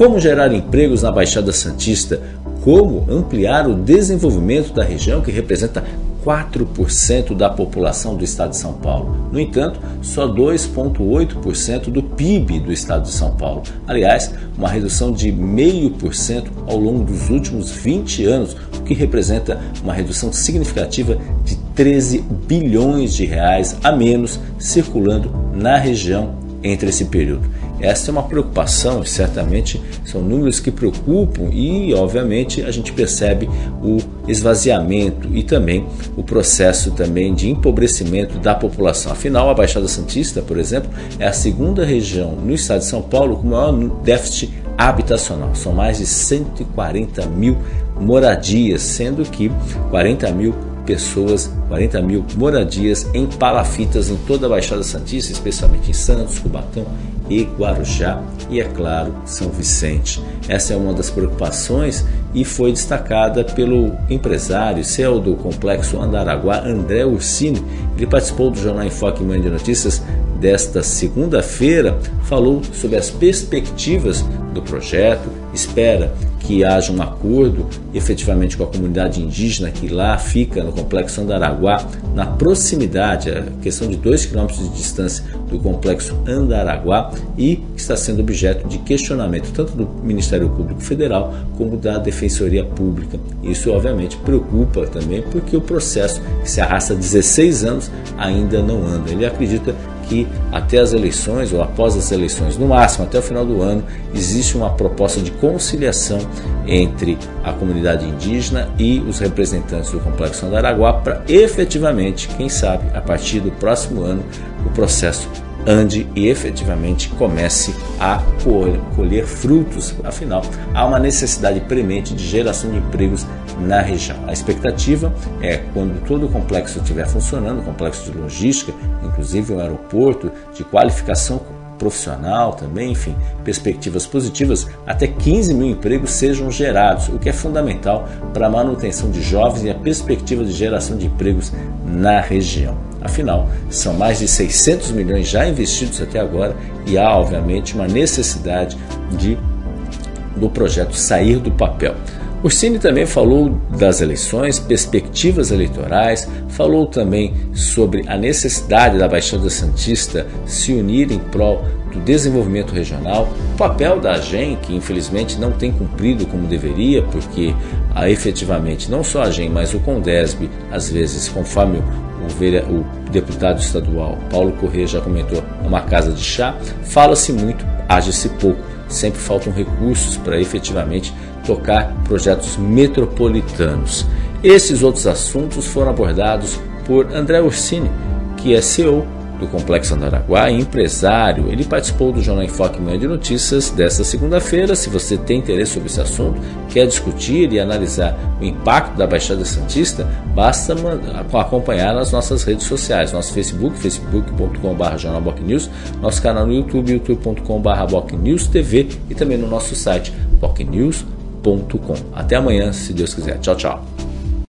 como gerar empregos na Baixada Santista, como ampliar o desenvolvimento da região que representa 4% da população do estado de São Paulo. No entanto, só 2,8% do PIB do estado de São Paulo. Aliás, uma redução de 0,5% ao longo dos últimos 20 anos, o que representa uma redução significativa de 13 bilhões de reais a menos circulando na região entre esse período. Essa é uma preocupação, certamente são números que preocupam e, obviamente, a gente percebe o esvaziamento e também o processo também de empobrecimento da população. Afinal, a Baixada Santista, por exemplo, é a segunda região no estado de São Paulo com maior déficit habitacional. São mais de 140 mil moradias, sendo que 40 mil pessoas, 40 mil moradias em palafitas em toda a Baixada Santista, especialmente em Santos, Cubatão e Guarujá e, é claro, São Vicente. Essa é uma das preocupações e foi destacada pelo empresário CEO do Complexo Andaraguá, André Ursini. Ele participou do Jornal Enfoque Mãe de Notícias desta segunda-feira, falou sobre as perspectivas do projeto, espera que haja um acordo efetivamente com a comunidade indígena que lá fica no complexo Andaraguá, na proximidade, a questão de 2 km de distância do complexo Andaraguá e está sendo objeto de questionamento tanto do Ministério Público Federal como da Defensoria Pública. Isso obviamente preocupa também porque o processo que se arrasta 16 anos ainda não anda. Ele acredita que até as eleições ou após as eleições, no máximo até o final do ano, existe uma proposta de conciliação entre a comunidade indígena e os representantes do Complexo Andaraguá para efetivamente, quem sabe, a partir do próximo ano, o processo ande e efetivamente comece a colher frutos. Afinal, há uma necessidade premente de geração de empregos na região. A expectativa é quando todo o complexo estiver funcionando, o complexo de logística, inclusive o aeroporto de qualificação profissional também, enfim, perspectivas positivas, até 15 mil empregos sejam gerados, o que é fundamental para a manutenção de jovens e a perspectiva de geração de empregos na região. Afinal, são mais de 600 milhões já investidos até agora e há, obviamente, uma necessidade de do projeto sair do papel. Cine também falou das eleições, perspectivas eleitorais, falou também sobre a necessidade da Baixada Santista se unir em prol do desenvolvimento regional, o papel da AGEM, que infelizmente não tem cumprido como deveria, porque a, efetivamente não só a AGEM, mas o CONDESB, às vezes, conforme o, o deputado estadual Paulo Corrêa já comentou, é uma casa de chá, fala-se muito, age-se pouco, sempre faltam recursos para efetivamente tocar projetos metropolitanos. Esses outros assuntos foram abordados por André Ursini, que é CEO do Complexo Andaraguá empresário. Ele participou do Jornal Enfoque Manhã de Notícias desta segunda-feira. Se você tem interesse sobre esse assunto, quer discutir e analisar o impacto da Baixada Santista, basta acompanhar nas nossas redes sociais, nosso Facebook, facebook.com.br jornalbocnews, nosso canal no YouTube, youtube.com.br bocnewstv e também no nosso site bocnews.com. Até amanhã, se Deus quiser. Tchau, tchau.